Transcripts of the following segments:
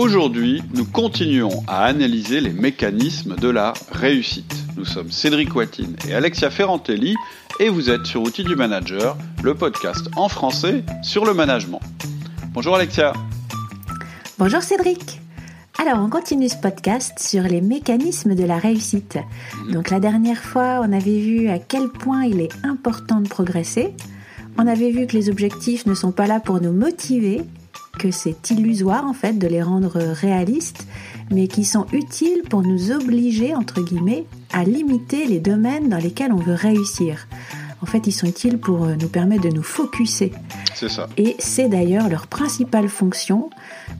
Aujourd'hui, nous continuons à analyser les mécanismes de la réussite. Nous sommes Cédric Watine et Alexia Ferrantelli et vous êtes sur Outils du Manager, le podcast en français sur le management. Bonjour Alexia. Bonjour Cédric. Alors, on continue ce podcast sur les mécanismes de la réussite. Mhm. Donc, la dernière fois, on avait vu à quel point il est important de progresser. On avait vu que les objectifs ne sont pas là pour nous motiver, que c'est illusoire en fait de les rendre réalistes, mais qui sont utiles pour nous obliger, entre guillemets, à limiter les domaines dans lesquels on veut réussir. En fait, ils sont utiles pour euh, nous permettre de nous focuser. C'est ça. Et c'est d'ailleurs leur principale fonction.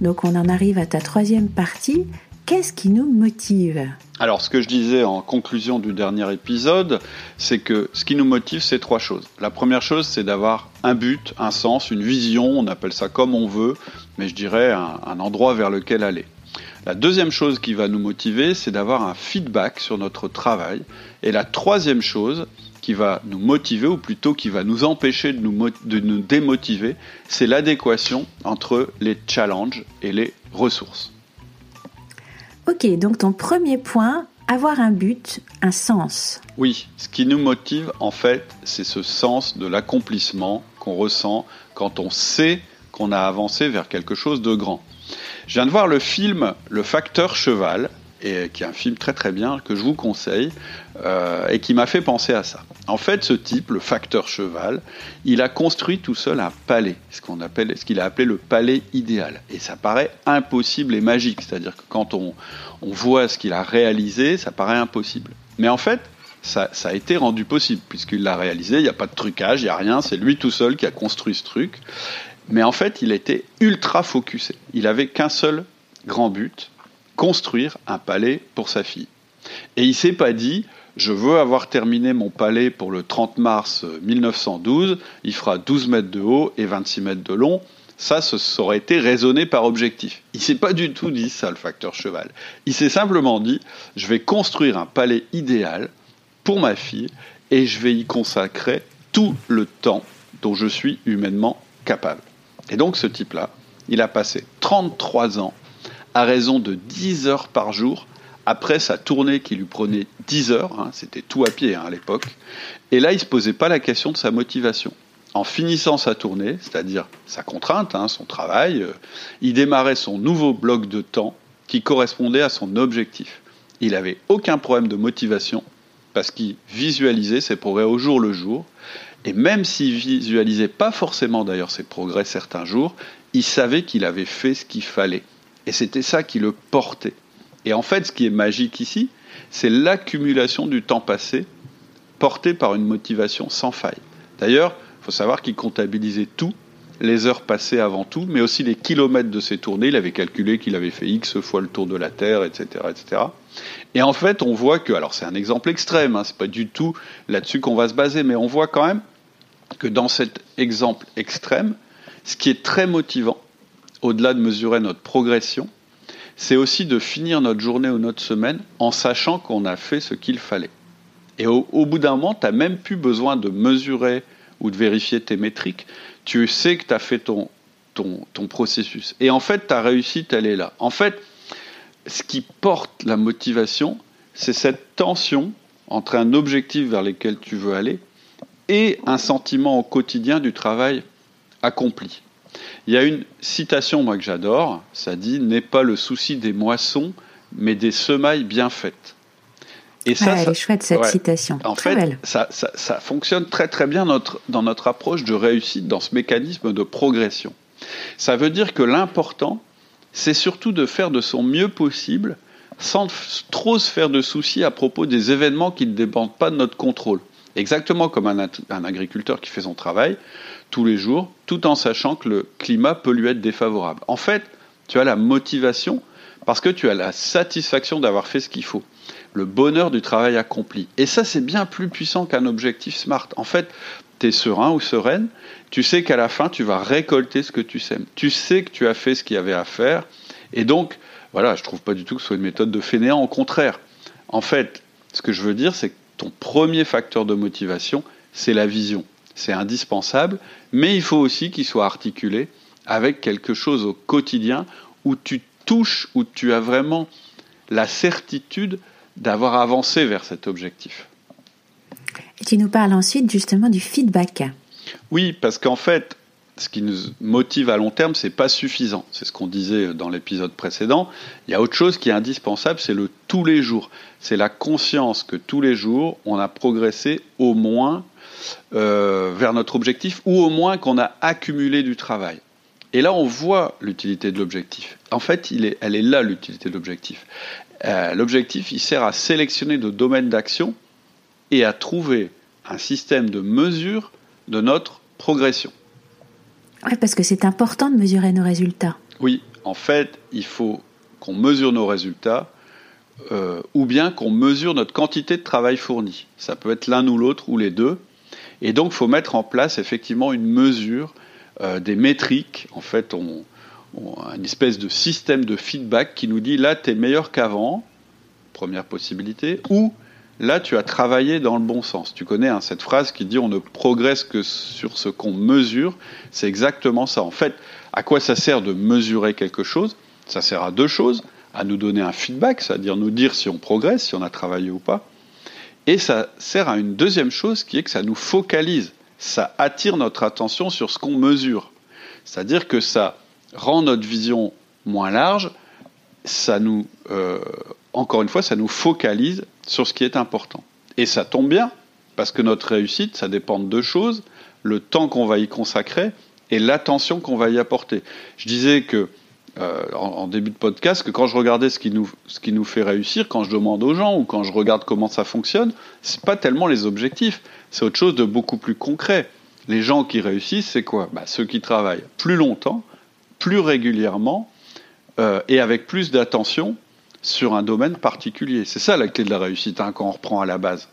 Donc on en arrive à ta troisième partie. Qu'est-ce qui nous motive alors, ce que je disais en conclusion du dernier épisode, c'est que ce qui nous motive, c'est trois choses. La première chose, c'est d'avoir un but, un sens, une vision, on appelle ça comme on veut, mais je dirais un, endroit vers lequel aller. La deuxième chose qui va nous motiver, c'est d'avoir un feedback sur notre travail. Et la troisième chose qui va nous motiver, ou plutôt qui va nous empêcher de nous démotiver, c'est l'adéquation entre les challenges et les ressources. Ok, donc ton premier point, avoir un but, un sens. Oui, ce qui nous motive en fait, c'est ce sens de l'accomplissement qu'on ressent quand on sait qu'on a avancé vers quelque chose de grand. Je viens de voir le film Le Facteur Cheval et qui est un film très très bien que je vous conseille euh, et qui m'a fait penser à ça. En fait, ce type, le facteur cheval, il a construit tout seul un palais, ce qu'on appelle, ce qu'il a appelé le palais idéal. Et ça paraît impossible et magique, c'est-à-dire que quand on, voit ce qu'il a réalisé, ça paraît impossible. Mais en fait, ça, ça a été rendu possible puisqu'il l'a réalisé. Il n'y a pas de trucage, il n'y a rien. C'est lui tout seul qui a construit ce truc. Mais en fait, il était ultra focusé. Il avait qu'un seul grand but, construire un palais pour sa fille. Et il s'est pas dit, je veux avoir terminé mon palais pour le 30 mars 1912, il fera 12 mètres de haut et 26 mètres de long. Ça, ça aurait été raisonné par objectif. Il s'est pas du tout dit ça, le facteur cheval. Il s'est simplement dit, je vais construire un palais idéal pour ma fille et je vais y consacrer tout le temps dont je suis humainement capable. Et donc ce type-là, il a passé 33 ans à raison de 10 heures par jour après sa tournée qui lui prenait 10 heures, hein, c'était tout à pied hein, à l'époque, et là il ne se posait pas la question de sa motivation. En finissant sa tournée, c'est-à-dire sa contrainte, hein, son travail, euh, il démarrait son nouveau bloc de temps qui correspondait à son objectif. Il n'avait aucun problème de motivation parce qu'il visualisait ses progrès au jour le jour, et même s'il visualisait pas forcément d'ailleurs ses progrès certains jours, il savait qu'il avait fait ce qu'il fallait. Et c'était ça qui le portait. Et en fait, ce qui est magique ici, c'est l'accumulation du temps passé porté par une motivation sans faille. D'ailleurs, il faut savoir qu'il comptabilisait tout, les heures passées avant tout, mais aussi les kilomètres de ses tournées. Il avait calculé qu'il avait fait X fois le tour de la Terre, etc. etc. Et en fait, on voit que, alors c'est un exemple extrême, hein, c'est pas du tout là-dessus qu'on va se baser, mais on voit quand même que dans cet exemple extrême, ce qui est très motivant, au-delà de mesurer notre progression, c'est aussi de finir notre journée ou notre semaine en sachant qu'on a fait ce qu'il fallait. Et au, bout d'un moment, tu n'as même plus besoin de mesurer ou de vérifier tes métriques. Tu sais que tu as fait ton, ton, ton, processus. Et en fait, ta réussite, elle est là. En fait, ce qui porte la motivation, c'est cette tension entre un objectif vers lequel tu veux aller et un sentiment au quotidien du travail accompli. Il y a une citation, moi, que j'adore, ça dit N'est pas le souci des moissons, mais des semailles bien faites. Et ça, elle est chouette cette citation. En fait, Ça, ça, fonctionne très très bien notre, dans notre approche de réussite, dans ce mécanisme de progression. Ça veut dire que l'important, c'est surtout de faire de son mieux possible sans trop se faire de soucis à propos des événements qui ne dépendent pas de notre contrôle. Exactement comme un, un agriculteur qui fait son travail, tous les jours, tout en sachant que le climat peut lui être défavorable. En fait, tu as la motivation parce que tu as la satisfaction d'avoir fait ce qu'il faut, le bonheur du travail accompli. Et ça, c'est bien plus puissant qu'un objectif SMART. En fait, tu es serein ou sereine, tu sais qu'à la fin, tu vas récolter ce que tu sèmes. Tu sais que tu as fait ce qu'il y avait à faire. Et donc, voilà, je trouve pas du tout que ce soit une méthode de fainéant, au contraire. En fait, ce que je veux dire, c'est que ton premier facteur de motivation, c'est la vision c'est indispensable, mais il faut aussi qu'il soit articulé avec quelque chose au quotidien où tu touche, où tu as vraiment la certitude d'avoir avancé vers cet objectif. Et tu nous parles ensuite justement du feedback. Oui, parce qu'en fait, ce qui nous motive à long terme, c'est pas suffisant. C'est ce qu'on disait dans l'épisode précédent. Il y a autre chose qui est indispensable, c'est le tous les jours. C'est la conscience que tous les jours, on a progressé au moins euh, vers notre objectif, ou au moins qu'on a accumulé du travail. Et là, on voit l'utilité de l'objectif. En fait, il est, elle est là, l'utilité de l'objectif. Euh, l'objectif, il sert à sélectionner nos domaines d'action et à trouver un système de mesure de notre progression. Oui, parce que c'est important de mesurer nos résultats. Oui, en fait, il faut qu'on mesure nos résultats euh, ou bien qu'on mesure notre quantité de travail fourni. Ça peut être l'un ou l'autre ou les deux. Et donc, il faut mettre en place effectivement une mesure, euh, des métriques. En fait, on, une espèce de système de feedback qui nous dit là, tu es meilleur qu'avant, première possibilité, ou là tu as travaillé dans le bon sens. Tu connais hein, cette phrase qui dit on ne progresse que sur ce qu'on mesure. C'est exactement ça. En fait, à quoi ça sert de mesurer quelque chose? Ça sert à deux choses. À nous donner un feedback, c'est-à-dire nous dire si on progresse, si on a travaillé ou pas. Et ça sert à une deuxième chose qui est que ça nous focalise. Ça attire notre attention sur ce qu'on mesure. C'est-à-dire que ça rend notre vision moins large, ça nous, euh, encore une fois, ça nous focalise sur ce qui est important. Et ça tombe bien, parce que notre réussite, ça dépend de deux choses, le temps qu'on va y consacrer et l'attention qu'on va y apporter. Je disais que euh, en, début de podcast que quand je regardais ce qui, nous, ce qui nous fait réussir, quand je demande aux gens ou quand je regarde comment ça fonctionne, c'est pas tellement les objectifs, c'est autre chose de beaucoup plus concret. Les gens qui réussissent, c'est quoi? Bah, Ceux qui travaillent plus longtemps, plus régulièrement euh, et avec plus d'attention sur un domaine particulier. C'est ça la clé de la réussite hein, quand on reprend à la base.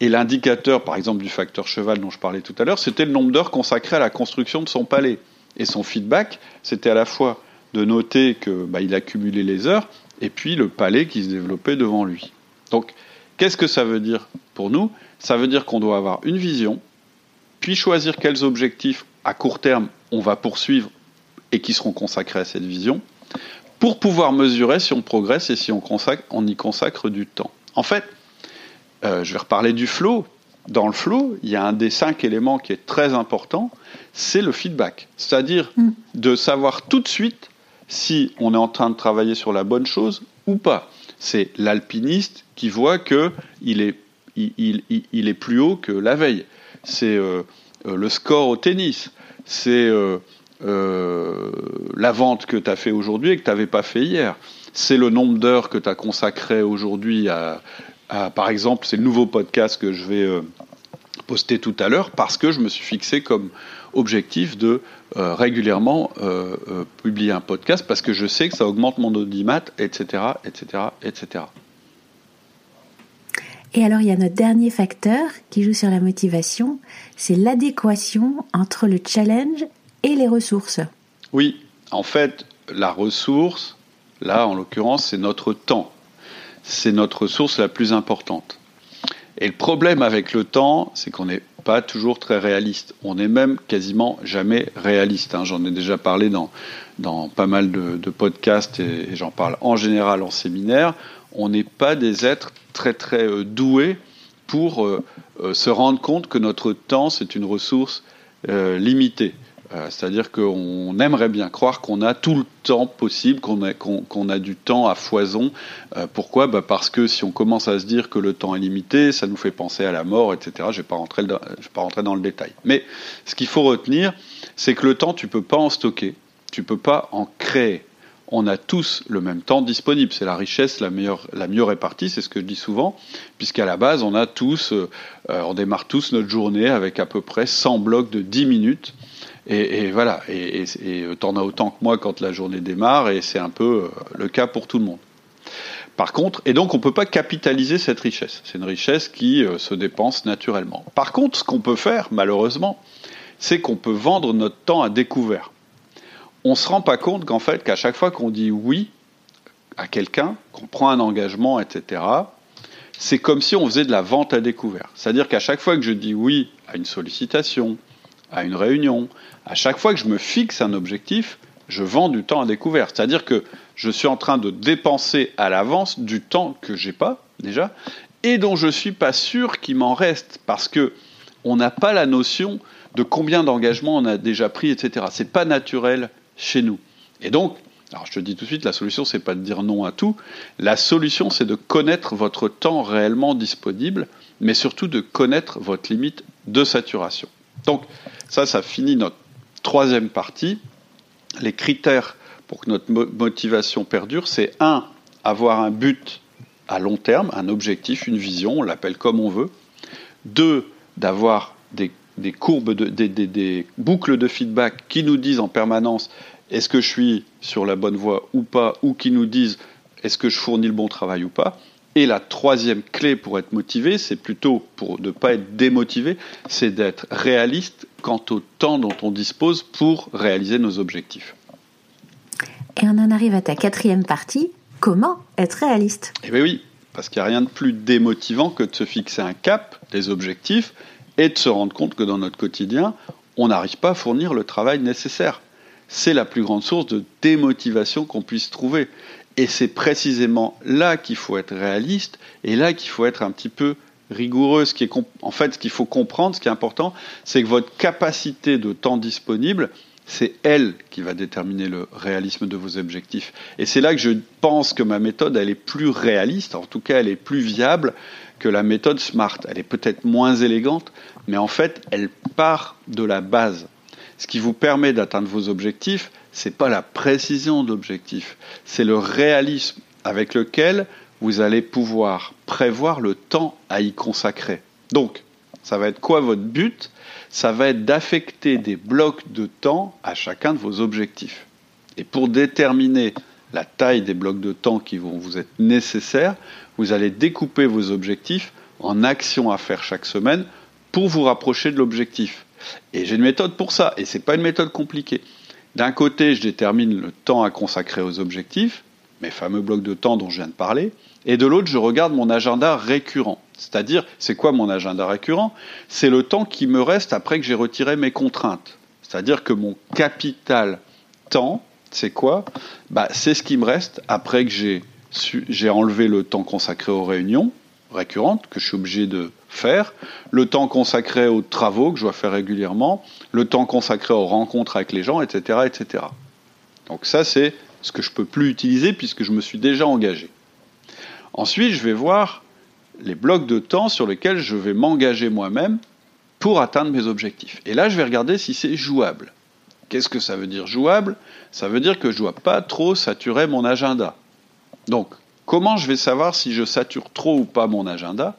Et l'indicateur, par exemple, du facteur cheval dont je parlais tout à l'heure, c'était le nombre d'heures consacrées à la construction de son palais. Et son feedback, c'était à la fois de noter qu'il bah, accumulait les heures et puis le palais qui se développait devant lui. Donc, qu'est-ce que ça veut dire pour nous? Ça veut dire qu'on doit avoir une vision, puis choisir quels objectifs à court terme on va poursuivre et qui seront consacrés à cette vision, pour pouvoir mesurer si on progresse et si on, consacre, on y consacre du temps. En fait, euh, je vais reparler du flow. Dans le flow, il y a un des cinq éléments qui est très important, c'est le feedback. C'est-à-dire mm. de savoir tout de suite si on est en train de travailler sur la bonne chose ou pas. C'est l'alpiniste qui voit que il est, il, est plus haut que la veille. C'est euh, euh, le score au tennis. C'est euh, la vente que tu as fait aujourd'hui et que tu n'avais pas fait hier. C'est le nombre d'heures que tu as consacré aujourd'hui à, par exemple, c'est le nouveau podcast que je vais poster tout à l'heure parce que je me suis fixé comme objectif de euh, régulièrement publier un podcast parce que je sais que ça augmente mon audimat, etc., etc., etc. Et alors, il y a notre dernier facteur qui joue sur la motivation, c'est l'adéquation entre le challenge et les ressources. Oui, en fait, la ressource, là en l'occurrence, c'est notre temps. C'est notre ressource la plus importante. Et le problème avec le temps, c'est qu'on n'est pas toujours très réaliste. On n'est même quasiment jamais réaliste. Hein. J'en ai déjà parlé dans, pas mal de, podcasts et, j'en parle en général en séminaire. On n'est pas des êtres très très euh, doués pour euh, euh, se rendre compte que notre temps, c'est une ressource limitée. Euh, c'est-à-dire qu'on aimerait bien croire qu'on a tout le temps possible, qu'on a, du temps à foison. Euh, pourquoi? Bah Parce que si on commence à se dire que le temps est limité, ça nous fait penser à la mort, etc. Je ne vais, pas rentrer dans le détail. Mais ce qu'il faut retenir, c'est que le temps, tu ne peux pas en stocker, tu ne peux pas en créer. On a tous le même temps disponible. C'est la richesse la, meilleure, la mieux répartie, c'est ce que je dis souvent, puisqu'à la base, on a tous, euh, on démarre tous notre journée avec à peu près 100 blocs de 10 minutes et, voilà, et, et t'en as autant que moi quand la journée démarre, et c'est un peu euh, le cas pour tout le monde. Par contre, et donc on ne peut pas capitaliser cette richesse. C'est une richesse qui euh, se dépense naturellement. Par contre, ce qu'on peut faire, malheureusement, c'est qu'on peut vendre notre temps à découvert. On ne se rend pas compte qu'en fait, qu'à chaque fois qu'on dit oui à quelqu'un, qu'on prend un engagement, etc., c'est comme si on faisait de la vente à découvert. C'est-à-dire qu'à chaque fois que je dis oui à une sollicitation, à une réunion, à chaque fois que je me fixe un objectif, je vends du temps à découvert. C'est-à-dire que je suis en train de dépenser à l'avance du temps que j'ai pas déjà et dont je suis pas sûr qu'il m'en reste parce que on n'a pas la notion de combien d'engagements on a déjà pris, etc. C'est pas naturel chez nous. Et donc, je te dis tout de suite, la solution c'est pas de dire non à tout. La solution c'est de connaître votre temps réellement disponible, mais surtout de connaître votre limite de saturation. Donc ça, ça finit notre troisième partie. Les critères pour que notre motivation perdure, c'est un, avoir un but à long terme, un objectif, une vision, on l'appelle comme on veut. Deux, d'avoir des, courbes, des, boucles de feedback qui nous disent en permanence est-ce que je suis sur la bonne voie ou pas, ou qui nous disent est-ce que je fournis le bon travail ou pas. Et la troisième clé pour être motivé, c'est plutôt pour ne pas être démotivé, c'est d'être réaliste quant au temps dont on dispose pour réaliser nos objectifs. Et on en arrive à ta quatrième partie, comment être réaliste? Eh bien oui, parce qu'il n'y a rien de plus démotivant que de se fixer un cap, des objectifs, et de se rendre compte que dans notre quotidien, on n'arrive pas à fournir le travail nécessaire. C'est la plus grande source de démotivation qu'on puisse trouver. Et c'est précisément là qu'il faut être réaliste et là qu'il faut être un petit peu rigoureux. Qui est en fait, ce qu'il faut comprendre, ce qui est important, c'est que votre capacité de temps disponible, c'est elle qui va déterminer le réalisme de vos objectifs. Et c'est là que je pense que ma méthode, elle est plus réaliste, en tout cas, elle est plus viable que la méthode SMART. Elle est peut-être moins élégante, mais en fait, elle part de la base. Ce qui vous permet d'atteindre vos objectifs, c'est pas la précision d'objectifs, c'est le réalisme avec lequel vous allez pouvoir prévoir le temps à y consacrer. Donc, ça va être quoi votre but? Ça va être d'affecter des blocs de temps à chacun de vos objectifs. Et pour déterminer la taille des blocs de temps qui vont vous être nécessaires, vous allez découper vos objectifs en actions à faire chaque semaine pour vous rapprocher de l'objectif. Et j'ai une méthode pour ça, et ce n'est pas une méthode compliquée. D'un côté, je détermine le temps à consacrer aux objectifs, mes fameux blocs de temps dont je viens de parler, et de l'autre, je regarde mon agenda récurrent. C'est-à-dire, c'est quoi mon agenda récurrent? C'est le temps qui me reste après que j'ai retiré mes contraintes. C'est-à-dire que mon capital temps, c'est quoi? Bah, C'est ce qui me reste après que j'ai enlevé le temps consacré aux réunions récurrentes que je suis obligé de faire, le temps consacré aux travaux que je dois faire régulièrement, le temps consacré aux rencontres avec les gens, etc. etc. Donc ça, c'est ce que je ne peux plus utiliser puisque je me suis déjà engagé. Ensuite, je vais voir les blocs de temps sur lesquels je vais m'engager moi-même pour atteindre mes objectifs. Et là, je vais regarder si c'est jouable. Qu'est-ce que ça veut dire jouable? Ça veut dire que je ne dois pas trop saturer mon agenda. Donc, comment je vais savoir si je sature trop ou pas mon agenda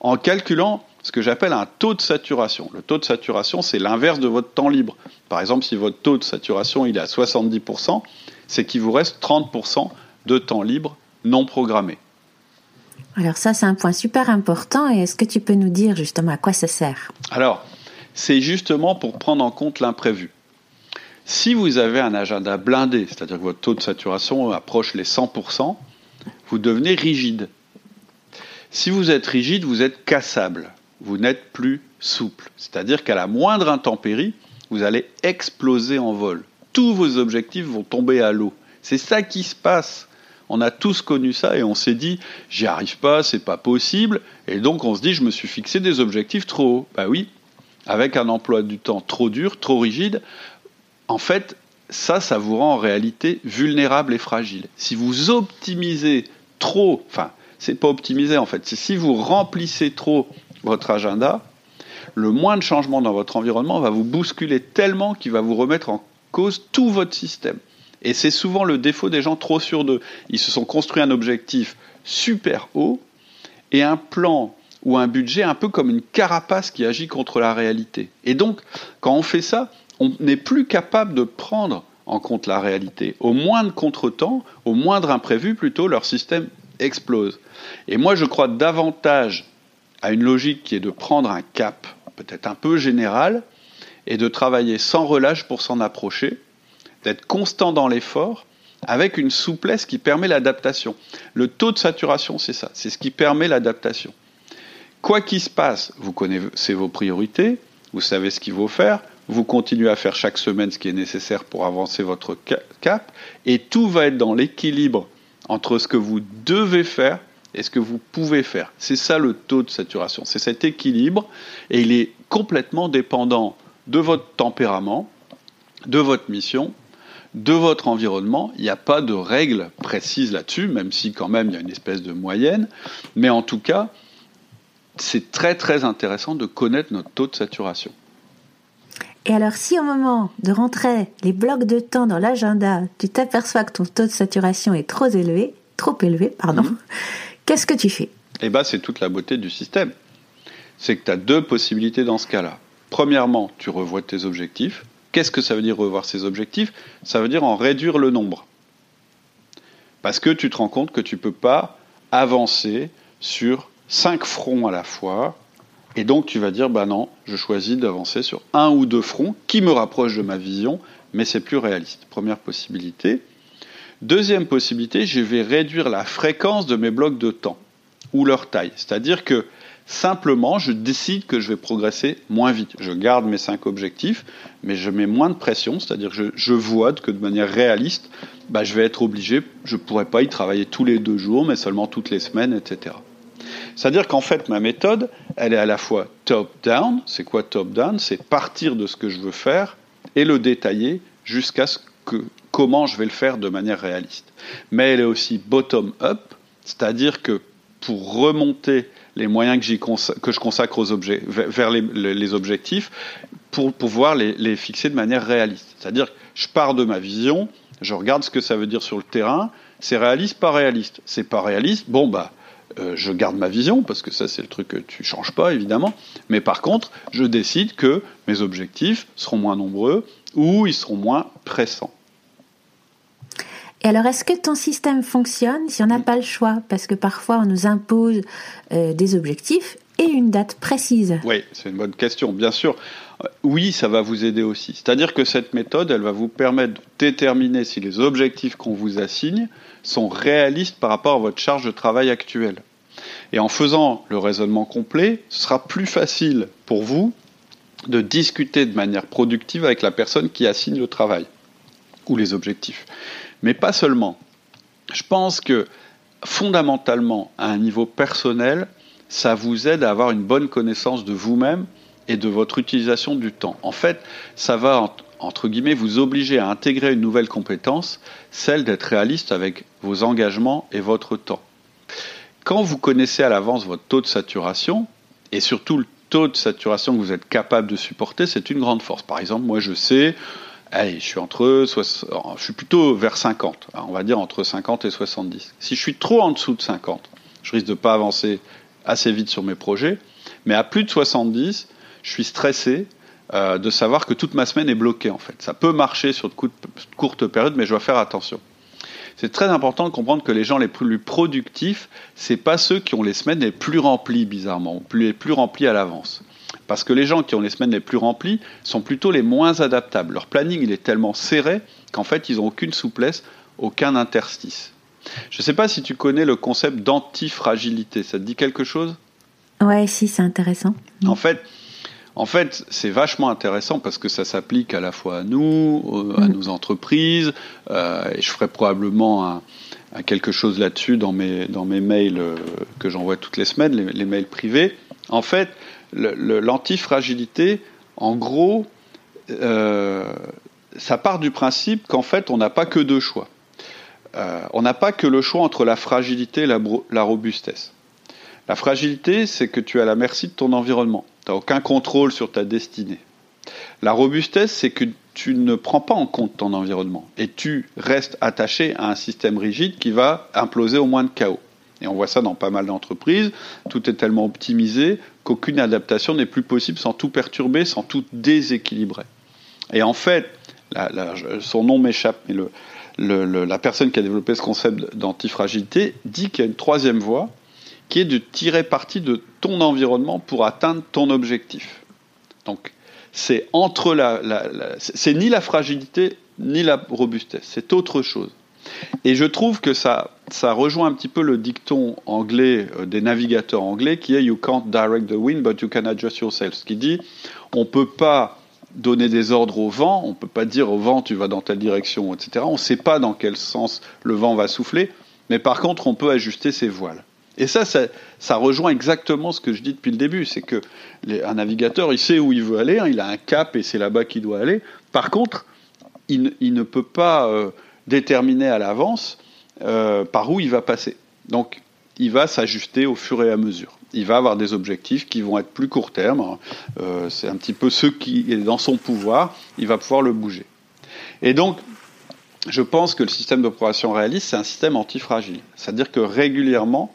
En calculant ce que j'appelle un taux de saturation. Le taux de saturation, c'est l'inverse de votre temps libre. Par exemple, si votre taux de saturation il est à 70%, c'est qu'il vous reste 30% de temps libre non programmé. Alors ça, c'est un point super important. Et est-ce que tu peux nous dire justement à quoi ça sert? Alors, c'est justement pour prendre en compte l'imprévu. Si vous avez un agenda blindé, c'est-à-dire que votre taux de saturation approche les 100%, vous devenez rigide. Si vous êtes rigide, vous êtes cassable. Vous n'êtes plus souple. C'est-à-dire qu'à la moindre intempérie, vous allez exploser en vol. Tous vos objectifs vont tomber à l'eau. C'est ça qui se passe on a tous connu ça et on s'est dit j'y arrive pas, c'est pas possible. Et donc on se dit je me suis fixé des objectifs trop hauts. Bah oui, avec un emploi du temps trop dur, trop rigide, en fait, ça, ça vous rend en réalité vulnérable et fragile. Si vous optimisez trop, enfin, c'est pas optimiser en fait, c'est si vous remplissez trop votre agenda, le moins de changements dans votre environnement va vous bousculer tellement qu'il va vous remettre en cause tout votre système. Et c'est souvent le défaut des gens trop sûrs d'eux. Ils se sont construits un objectif super haut et un plan ou un budget un peu comme une carapace qui agit contre la réalité. Et donc, quand on fait ça, on n'est plus capable de prendre en compte la réalité. Au moindre contretemps, au moindre imprévu, plutôt, leur système explose. Et moi, je crois davantage à une logique qui est de prendre un cap, peut-être un peu général, et de travailler sans relâche pour s'en approcher, d'être constant dans l'effort avec une souplesse qui permet l'adaptation. Le taux de saturation, c'est ça, c'est ce qui permet l'adaptation. Quoi qu'il se passe, vous connaissez vos priorités, vous savez ce qu'il faut faire, vous continuez à faire chaque semaine ce qui est nécessaire pour avancer votre cap, et tout va être dans l'équilibre entre ce que vous devez faire et ce que vous pouvez faire. C'est ça le taux de saturation, c'est cet équilibre, et il est complètement dépendant de votre tempérament, de votre mission, de votre environnement. Il n'y a pas de règle précise là-dessus, même si quand même il y a une espèce de moyenne. Mais en tout cas, c'est très très intéressant de connaître notre taux de saturation. Et alors, si au moment de rentrer les blocs de temps dans l'agenda, tu t'aperçois que ton taux de saturation est trop élevé, trop élevé, pardon, mhm. qu'est-ce que tu fais? Eh bien, c'est toute la beauté du système. C'est que tu as deux possibilités dans ce cas-là. Premièrement, tu revois tes objectifs. Qu'est-ce que ça veut dire revoir ses objectifs? Ça veut dire en réduire le nombre. Parce que tu te rends compte que tu ne peux pas avancer sur cinq fronts à la fois. Et donc tu vas dire, bah non, je choisis d'avancer sur un ou deux fronts qui me rapprochent de ma vision, mais c'est plus réaliste. Première possibilité. Deuxième possibilité, je vais réduire la fréquence de mes blocs de temps ou leur taille. C'est-à-dire que Simplement, je décide que je vais progresser moins vite. Je garde mes cinq objectifs, mais je mets moins de pression, c'est-à-dire que je, vois que de manière réaliste, bah, je vais être obligé, je ne pourrai pas y travailler tous les deux jours, mais seulement toutes les semaines, etc. C'est-à-dire qu'en fait, ma méthode, elle est à la fois top-down. C'est quoi top-down? C'est partir de ce que je veux faire et le détailler jusqu'à ce que comment je vais le faire de manière réaliste. Mais elle est aussi bottom-up, c'est-à-dire que pour remonter les moyens que, je consacre aux objets, vers les, objectifs pour pouvoir les, fixer de manière réaliste. C'est-à-dire que je pars de ma vision, je regarde ce que ça veut dire sur le terrain, c'est réaliste, pas réaliste? C'est pas réaliste, bon bah euh, je garde ma vision, parce que ça c'est le truc que tu changes pas évidemment, mais par contre je décide que mes objectifs seront moins nombreux ou ils seront moins pressants. Et alors, est-ce que ton système fonctionne si on n'a pas le choix? Parce que parfois, on nous impose euh, des objectifs et une date précise. Oui, c'est une bonne question, bien sûr. Euh, oui, ça va vous aider aussi. C'est-à-dire que cette méthode, elle va vous permettre de déterminer si les objectifs qu'on vous assigne sont réalistes par rapport à votre charge de travail actuelle. Et en faisant le raisonnement complet, ce sera plus facile pour vous de discuter de manière productive avec la personne qui assigne le travail ou les objectifs. Mais pas seulement. Je pense que fondamentalement, à un niveau personnel, ça vous aide à avoir une bonne connaissance de vous-même et de votre utilisation du temps. En fait, ça va, entre guillemets, vous obliger à intégrer une nouvelle compétence, celle d'être réaliste avec vos engagements et votre temps. Quand vous connaissez à l'avance votre taux de saturation, et surtout le taux de saturation que vous êtes capable de supporter, c'est une grande force. Par exemple, moi je sais, Allez, je suis entre, je suis plutôt vers 50, on va dire entre 50 et 70. Si je suis trop en dessous de 50, je risque de pas avancer assez vite sur mes projets. Mais à plus de 70, je suis stressé euh, de savoir que toute ma semaine est bloquée en fait. Ça peut marcher sur de courtes périodes, mais je dois faire attention. C'est très important de comprendre que les gens les plus productifs, c'est pas ceux qui ont les semaines les plus remplies bizarrement, ou les plus remplies à l'avance. Parce que les gens qui ont les semaines les plus remplies sont plutôt les moins adaptables. Leur planning, il est tellement serré qu'en fait, ils n'ont aucune souplesse, aucun interstice. Je ne sais pas si tu connais le concept d'antifragilité. Ça te dit quelque chose? Ouais, si, c'est intéressant. En fait, en fait, c'est vachement intéressant parce que ça s'applique à la fois à nous, à mm. nos entreprises, euh, et je ferai probablement quelque chose là-dessus dans mes, dans mes mails euh, que j'envoie toutes les semaines, les, mails privés. En fait, l'antifragilité, en gros, euh, ça part du principe qu'en fait, on n'a pas que deux choix. Euh, on n'a pas que le choix entre la fragilité et la, robustesse. La fragilité, c'est que tu es à la merci de ton environnement. Tu n'as aucun contrôle sur ta destinée. La robustesse, c'est que tu ne prends pas en compte ton environnement et tu restes attaché à un système rigide qui va imploser au moins de chaos. Et on voit ça dans pas mal d'entreprises. Tout est tellement optimisé qu'aucune adaptation n'est plus possible sans tout perturber, sans tout déséquilibrer. Et en fait, son nom m'échappe, mais la personne qui a développé ce concept d'antifragilité dit qu'il y a une troisième voie qui est de tirer parti de ton environnement pour atteindre ton objectif. Donc, c'est entre la c'est ni la fragilité ni la robustesse, c'est autre chose. Et je trouve que ça, ça rejoint un petit peu le dicton anglais euh, des navigateurs anglais qui est You can't direct the wind, but you can adjust yourself. Ce qui dit on ne peut pas donner des ordres au vent, on ne peut pas dire au vent tu vas dans telle direction, etc. On ne sait pas dans quel sens le vent va souffler, mais par contre on peut ajuster ses voiles. Et ça, ça, rejoint exactement ce que je dis depuis le début, c'est que un navigateur, il sait où il veut aller, hein, il a un cap et c'est là-bas qu'il doit aller. Par contre, il, ne peut pas euh, déterminer à l'avance euh, par où il va passer. Donc, il va s'ajuster au fur et à mesure. Il va avoir des objectifs qui vont être plus court terme. Euh, c'est un petit peu ce qui est dans son pouvoir. Il va pouvoir le bouger. Et donc, je pense que le système d'opération réaliste, c'est un système antifragile. C'est-à-dire que régulièrement,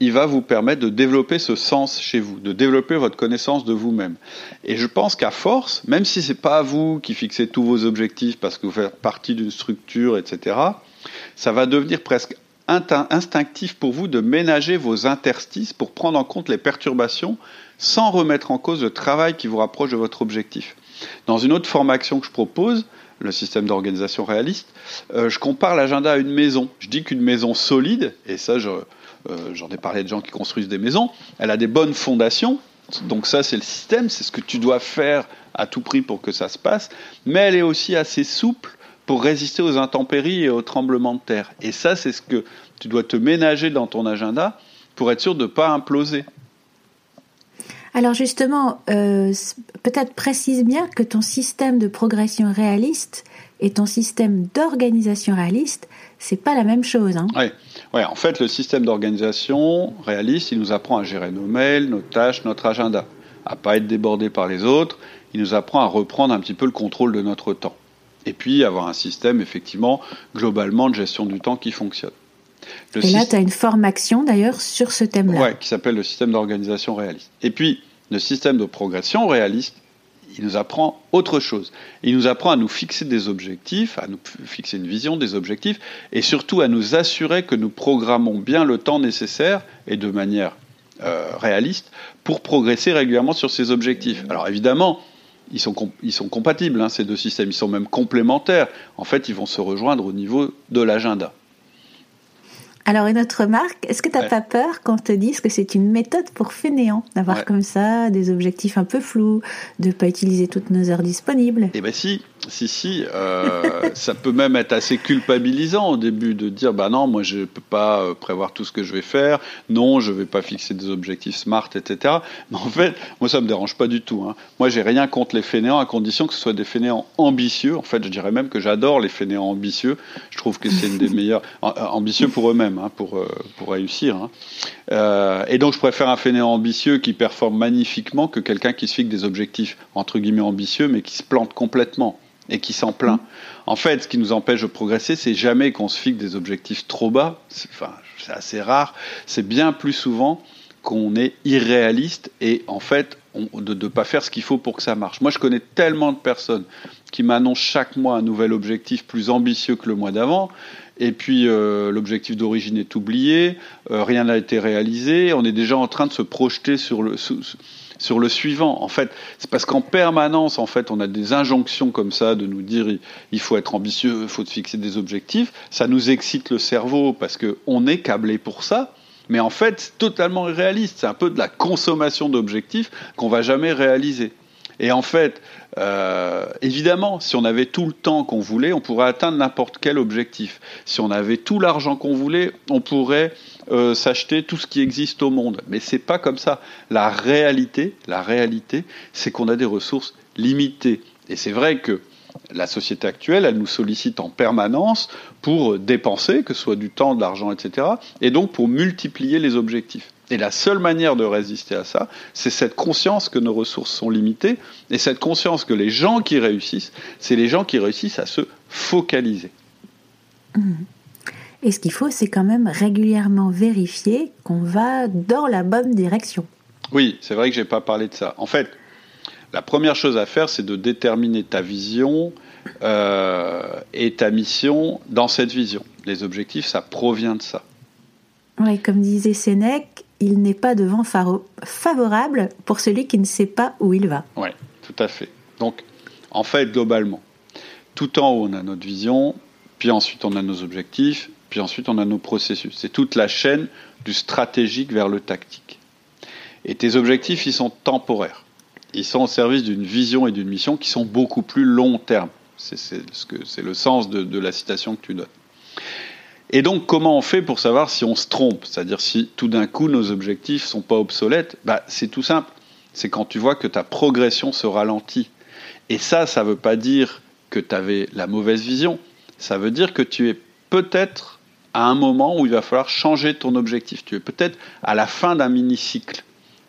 il va vous permettre de développer ce sens chez vous, de développer votre connaissance de vous-même. Et je pense qu'à force, même si c'est pas vous qui fixez tous vos objectifs parce que vous faites partie d'une structure, etc., ça va devenir presque instinctif pour vous de ménager vos interstices pour prendre en compte les perturbations sans remettre en cause le travail qui vous rapproche de votre objectif. Dans une autre formation que je propose, le système d'organisation réaliste, euh, je compare l'agenda à une maison. Je dis qu'une maison solide, et ça euh, j'en ai parlé de gens qui construisent des maisons, elle a des bonnes fondations, donc ça c'est le système, c'est ce que tu dois faire à tout prix pour que ça se passe, mais elle est aussi assez souple pour résister aux intempéries et aux tremblements de terre. Et ça, c'est ce que tu dois te ménager dans ton agenda pour être sûr de ne pas imploser. Alors justement, euh, peut-être précise bien que ton système de progression réaliste et ton système d'organisation réaliste, c'est pas la même chose. Hein. Oui. ouais, en fait, le système d'organisation réaliste, il nous apprend à gérer nos mails, nos tâches, notre agenda, à pas être débordé par les autres. Il nous apprend à reprendre un petit peu le contrôle de notre temps et puis avoir un système effectivement globalement de gestion du temps qui fonctionne. et là, tu as une formation d'ailleurs sur ce thème-là. Oui, qui s'appelle le système d'organisation réaliste. Et puis, le système de progression réaliste, il nous apprend autre chose. Il nous apprend à nous fixer des objectifs, à nous fixer une vision, des objectifs, et surtout à nous assurer que nous programmons bien le temps nécessaire et de manière euh, réaliste pour progresser régulièrement sur ces objectifs. Alors évidemment, ils sont, ils sont compatibles, hein, ces deux systèmes, ils sont même complémentaires. En fait, ils vont se rejoindre au niveau de l'agenda. Alors, une autre remarque, est-ce que tu n'as pas peur qu'on te dise que c'est une méthode pour fainéants, d'avoir comme ça des objectifs un peu flous, de ne pas utiliser toutes nos heures disponibles? Eh bien si, si, si, euh, ça peut même être assez culpabilisant au début de dire bah non, moi je peux pas euh, prévoir tout ce que je vais faire, non, je vais pas fixer des objectifs smart, etc. Mais en fait, moi ça me dérange pas du tout. Hein. Moi j'ai rien contre les fainéants à condition que ce soit des fainéants ambitieux. En fait, je dirais même que j'adore les fainéants ambitieux. Je trouve que c'est une des meilleures euh, ambitieux pour eux-mêmes, hein, pour pour réussir. Hein. et donc je préfère un fainéant ambitieux qui performe magnifiquement que quelqu'un qui se fixe des objectifs entre guillemets ambitieux mais qui se plante complètement et qui s'en plaint. En fait, ce qui nous empêche de progresser, c'est jamais qu'on se fixe des objectifs trop bas. C'est, enfin, c'est assez rare. C'est bien plus souvent qu'on est irréaliste et en fait de ne pas faire ce qu'il faut pour que ça marche. Moi, je connais tellement de personnes qui m'annoncent chaque mois un nouvel objectif plus ambitieux que le mois d'avant, et puis euh, l'objectif d'origine est oublié, euh, rien n'a été réalisé, on est déjà en train de se projeter sur le, sur le suivant. En fait, c'est parce qu'en permanence, en fait, on a des injonctions comme ça de nous dire il faut être ambitieux, il faut se fixer des objectifs. Ça nous excite le cerveau parce qu'on est câblé pour ça. Mais en fait, c'est totalement irréaliste. C'est un peu de la consommation d'objectifs qu'on va jamais réaliser. Et en fait, euh, évidemment, si on avait tout le temps qu'on voulait, on pourrait atteindre n'importe quel objectif. Si on avait tout l'argent qu'on voulait, on pourrait euh, s'acheter tout ce qui existe au monde. Mais c'est pas comme ça. La réalité, la réalité, c'est qu'on a des ressources limitées. Et c'est vrai que la société actuelle, elle nous sollicite en permanence pour dépenser, que ce soit du temps, de l'argent, etc. Et donc pour multiplier les objectifs. Et la seule manière de résister à ça, c'est cette conscience que nos ressources sont limitées, et cette conscience que les gens qui réussissent, c'est les gens qui réussissent à se focaliser. Mmh. Et ce qu'il faut, c'est quand même régulièrement vérifier qu'on va dans la bonne direction. Oui, c'est vrai que je n'ai pas parlé de ça. En fait, la première chose à faire, c'est de déterminer ta vision euh, et ta mission dans cette vision. Les objectifs, ça provient de ça. Oui, comme disait Sénèque, il n'est pas de vent favorable pour celui qui ne sait pas où il va. Oui, tout à fait. Donc, en fait, globalement, tout en haut, on a notre vision, puis ensuite on a nos objectifs, puis ensuite on a nos processus. C'est toute la chaîne du stratégique vers le tactique. Et tes objectifs, ils sont temporaires. ils sont au service d'une vision et d'une mission qui sont beaucoup plus long terme. C'est le sens de, la citation que tu donnes. Et donc, comment on fait pour savoir si on se trompe? C'est-à-dire si tout d'un coup nos objectifs sont pas obsolètes bah, C'est tout simple. C'est quand tu vois que ta progression se ralentit. Et ça, ça ne veut pas dire que tu avais la mauvaise vision. Ça veut dire que tu es peut-être à un moment où il va falloir changer ton objectif. Tu es peut-être à la fin d'un mini-cycle.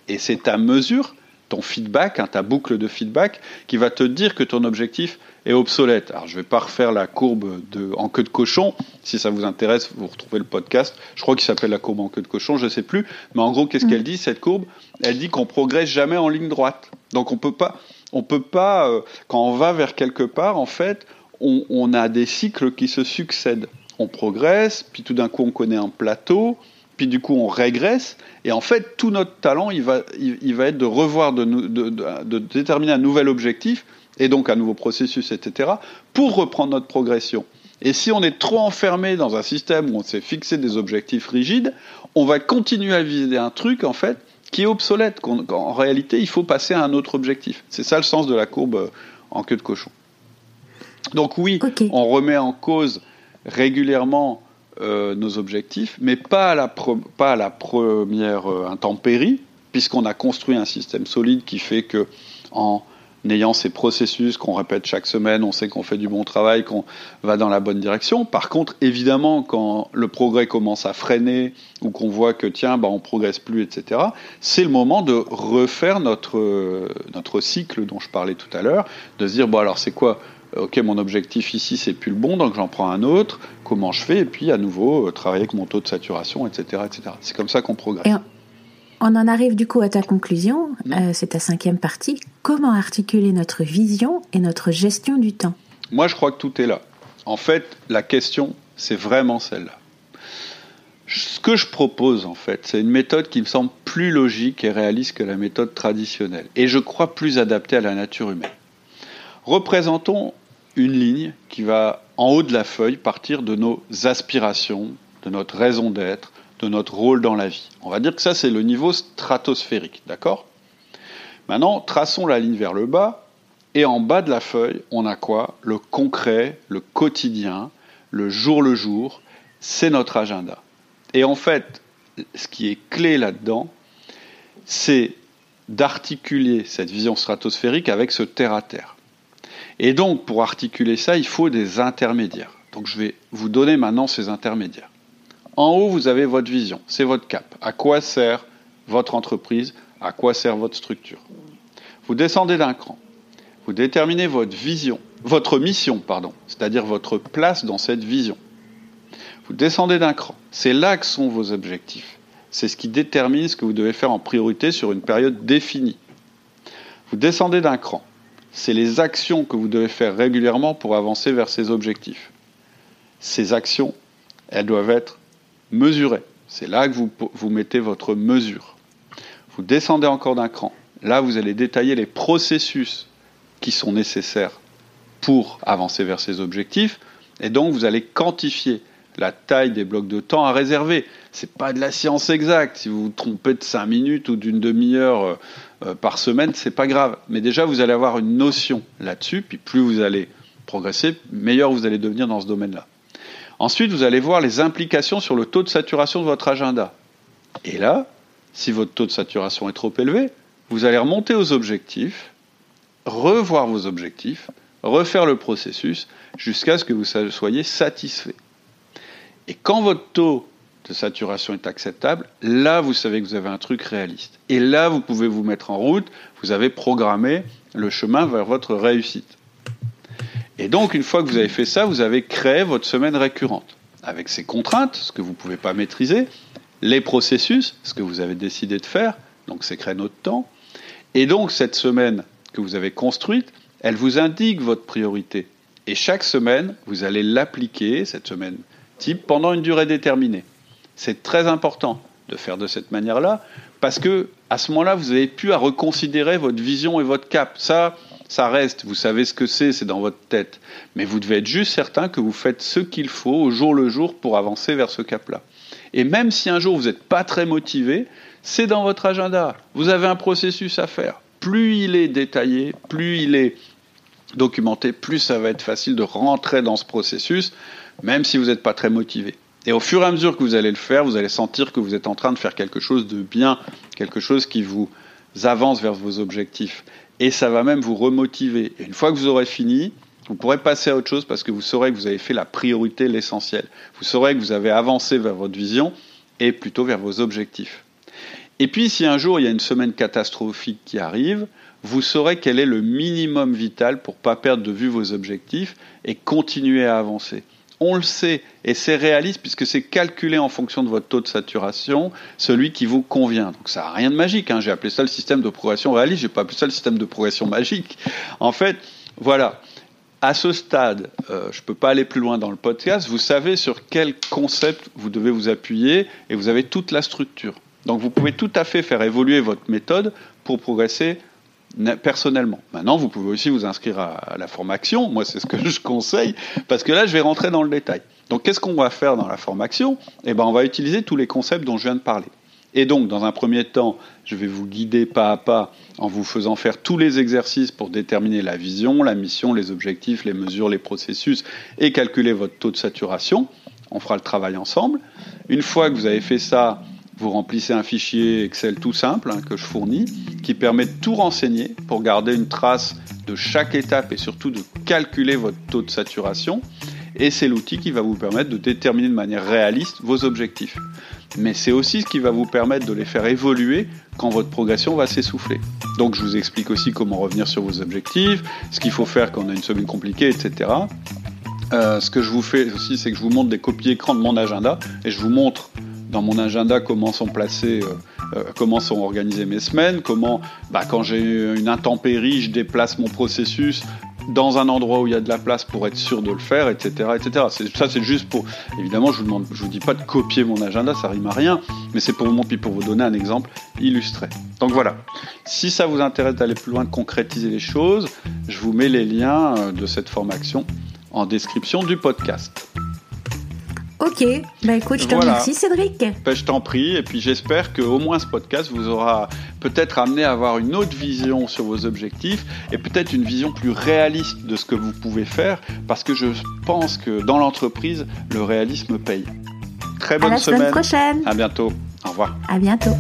Et c'est ta mesure, ton feedback, hein, ta boucle de feedback, qui va te dire que ton objectif est obsolète. Alors, je ne vais pas refaire la courbe de, en queue de cochon. Si ça vous intéresse, vous retrouvez le podcast. Je crois qu'il s'appelle la courbe en queue de cochon, je ne sais plus. Mais en gros, qu'est-ce mm. qu'elle dit, cette courbe? Elle dit qu'on progresse jamais en ligne droite. Donc, on peut pas, on peut pas, euh, quand on va vers quelque part, en fait, on, on a des cycles qui se succèdent. On progresse, puis tout d'un coup, on connaît un plateau, puis du coup on régresse, et en fait tout notre talent il va, il, va être de revoir, de, de, de, déterminer un nouvel objectif, et donc un nouveau processus, etc., pour reprendre notre progression. Et si on est trop enfermé dans un système où on s'est fixé des objectifs rigides, on va continuer à viser un truc en fait qui est obsolète. En réalité, il faut passer à un autre objectif. C'est ça le sens de la courbe euh, en queue de cochon. Donc oui, on remet en cause régulièrement euh, nos objectifs, mais pas à la, pas la première euh, intempérie, puisqu'on a construit un système solide qui fait que en ayant ces processus qu'on répète chaque semaine, on sait qu'on fait du bon travail, qu'on va dans la bonne direction. Par contre, évidemment, quand le progrès commence à freiner ou qu'on voit que tiens, bah, on progresse plus, etc., c'est le moment de refaire notre, notre cycle dont je parlais tout à l'heure, de se dire bon alors c'est quoi? Ok, mon objectif ici, c'est plus le bon, donc j'en prends un autre, comment je fais, et puis à nouveau, euh, travailler avec mon taux de saturation, etc. etc. C'est comme ça qu'on progresse. on en arrive du coup à ta conclusion, euh, c'est ta cinquième partie. Comment articuler notre vision et notre gestion du temps? Moi, je crois que tout est là. En fait, la question, c'est vraiment celle-là. Ce que je propose, en fait, c'est une méthode qui me semble plus logique et réaliste que la méthode traditionnelle, et je crois plus adaptée à la nature humaine. Représentons une ligne qui va en haut de la feuille partir de nos aspirations, de notre raison d'être, de notre rôle dans la vie. On va dire que ça, c'est le niveau stratosphérique, d'accord? Maintenant, traçons la ligne vers le bas, et en bas de la feuille, on a quoi? Le concret, le quotidien, le jour le jour, c'est notre agenda. Et en fait, ce qui est clé là-dedans, c'est d'articuler cette vision stratosphérique avec ce terre-à-terre. Et donc, pour articuler ça, il faut des intermédiaires. Donc, je vais vous donner maintenant ces intermédiaires. En haut, vous avez votre vision, c'est votre cap. À quoi sert votre entreprise? À quoi sert votre structure? Vous descendez d'un cran. Vous déterminez votre vision, votre mission, pardon, c'est-à-dire votre place dans cette vision. Vous descendez d'un cran. C'est là que sont vos objectifs. C'est ce qui détermine ce que vous devez faire en priorité sur une période définie. Vous descendez d'un cran c'est les actions que vous devez faire régulièrement pour avancer vers ces objectifs. Ces actions, elles doivent être mesurées. C'est là que vous, vous mettez votre mesure. Vous descendez encore d'un cran. Là, vous allez détailler les processus qui sont nécessaires pour avancer vers ces objectifs. Et donc, vous allez quantifier la taille des blocs de temps à réserver. C'est pas de la science exacte. Si vous vous trompez de 5 minutes ou d'une demi-heure euh, euh, par semaine, c'est pas grave. Mais déjà, vous allez avoir une notion là-dessus. Puis plus vous allez progresser, meilleur vous allez devenir dans ce domaine-là. Ensuite, vous allez voir les implications sur le taux de saturation de votre agenda. Et là, si votre taux de saturation est trop élevé, vous allez remonter aux objectifs, revoir vos objectifs, refaire le processus jusqu'à ce que vous soyez satisfait. Et quand votre taux de saturation est acceptable, là, vous savez que vous avez un truc réaliste. Et là, vous pouvez vous mettre en route, vous avez programmé le chemin vers votre réussite. Et donc, une fois que vous avez fait ça, vous avez créé votre semaine récurrente, avec ses contraintes, ce que vous ne pouvez pas maîtriser, les processus, ce que vous avez décidé de faire, donc c'est créer notre temps. Et donc, cette semaine que vous avez construite, elle vous indique votre priorité. Et chaque semaine, vous allez l'appliquer, cette semaine type pendant une durée déterminée. C'est très important de faire de cette manière-là parce que à ce moment-là, vous avez pu à reconsidérer votre vision et votre cap. Ça, ça reste. Vous savez ce que c'est, c'est dans votre tête. Mais vous devez être juste certain que vous faites ce qu'il faut au jour le jour pour avancer vers ce cap-là. Et même si un jour vous n'êtes pas très motivé, c'est dans votre agenda. Vous avez un processus à faire. plus il est détaillé, plus il est documenté, plus ça va être facile de rentrer dans ce processus, même si vous n'êtes pas très motivé. Et au fur et à mesure que vous allez le faire, vous allez sentir que vous êtes en train de faire quelque chose de bien, quelque chose qui vous avance vers vos objectifs. Et ça va même vous remotiver. Et une fois que vous aurez fini, vous pourrez passer à autre chose parce que vous saurez que vous avez fait la priorité, l'essentiel. Vous saurez que vous avez avancé vers votre vision et plutôt vers vos objectifs. Et puis, si un jour il y a une semaine catastrophique qui arrive, vous saurez quel est le minimum vital pour ne pas perdre de vue vos objectifs et continuer à avancer. On le sait, et c'est réaliste puisque c'est calculé en fonction de votre taux de saturation, celui qui vous convient. Donc ça n'a rien de magique, hein. j'ai appelé ça le système de progression réaliste, j'ai pas appelé ça le système de progression magique. En fait, voilà, à ce stade, euh, je ne peux pas aller plus loin dans le podcast, vous savez sur quel concept vous devez vous appuyer et vous avez toute la structure. Donc vous pouvez tout à fait faire évoluer votre méthode pour progresser personnellement. Maintenant, vous pouvez aussi vous inscrire à, la formation. Moi, c'est ce que je conseille, parce que là, je vais rentrer dans le détail. Donc, qu'est-ce qu'on va faire dans la formation? Eh ben, on va utiliser tous les concepts dont je viens de parler. Et donc, dans un premier temps, je vais vous guider pas à pas en vous faisant faire tous les exercices pour déterminer la vision, la mission, les objectifs, les mesures, les processus et calculer votre taux de saturation. On fera le travail ensemble. Une fois que vous avez fait ça, vous remplissez un fichier Excel tout simple hein, que je fournis qui permet de tout renseigner pour garder une trace de chaque étape et surtout de calculer votre taux de saturation. Et c'est l'outil qui va vous permettre de déterminer de manière réaliste vos objectifs. Mais c'est aussi ce qui va vous permettre de les faire évoluer quand votre progression va s'essouffler. Donc je vous explique aussi comment revenir sur vos objectifs, ce qu'il faut faire quand on a une semaine compliquée, etc. Euh, ce que je vous fais aussi, c'est que je vous montre des copies écran de mon agenda et je vous montre dans mon agenda comment sont placés, euh, euh, comment sont organisées mes semaines, comment, bah, quand j'ai une intempérie, je déplace mon processus dans un endroit où il y a de la place pour être sûr de le faire, etc., etc. Ça, c'est juste pour. Évidemment, je vous vous dis pas de copier mon agenda, ça rime à rien, mais c'est pour pour vous donner un exemple illustré. Donc voilà. Si ça vous intéresse d'aller plus loin, de concrétiser les choses, je vous mets les liens euh, de cette formation en description du podcast. Ok, bah écoute, je te remercie Cédric. Ben, je t'en prie, et puis j'espère que au moins ce podcast vous aura peut-être amené à avoir une autre vision sur vos objectifs et peut-être une vision plus réaliste de ce que vous pouvez faire, parce que je pense que dans l'entreprise, le réalisme paye. Très bonne à la semaine. prochaine. À bientôt. Au revoir. À bientôt.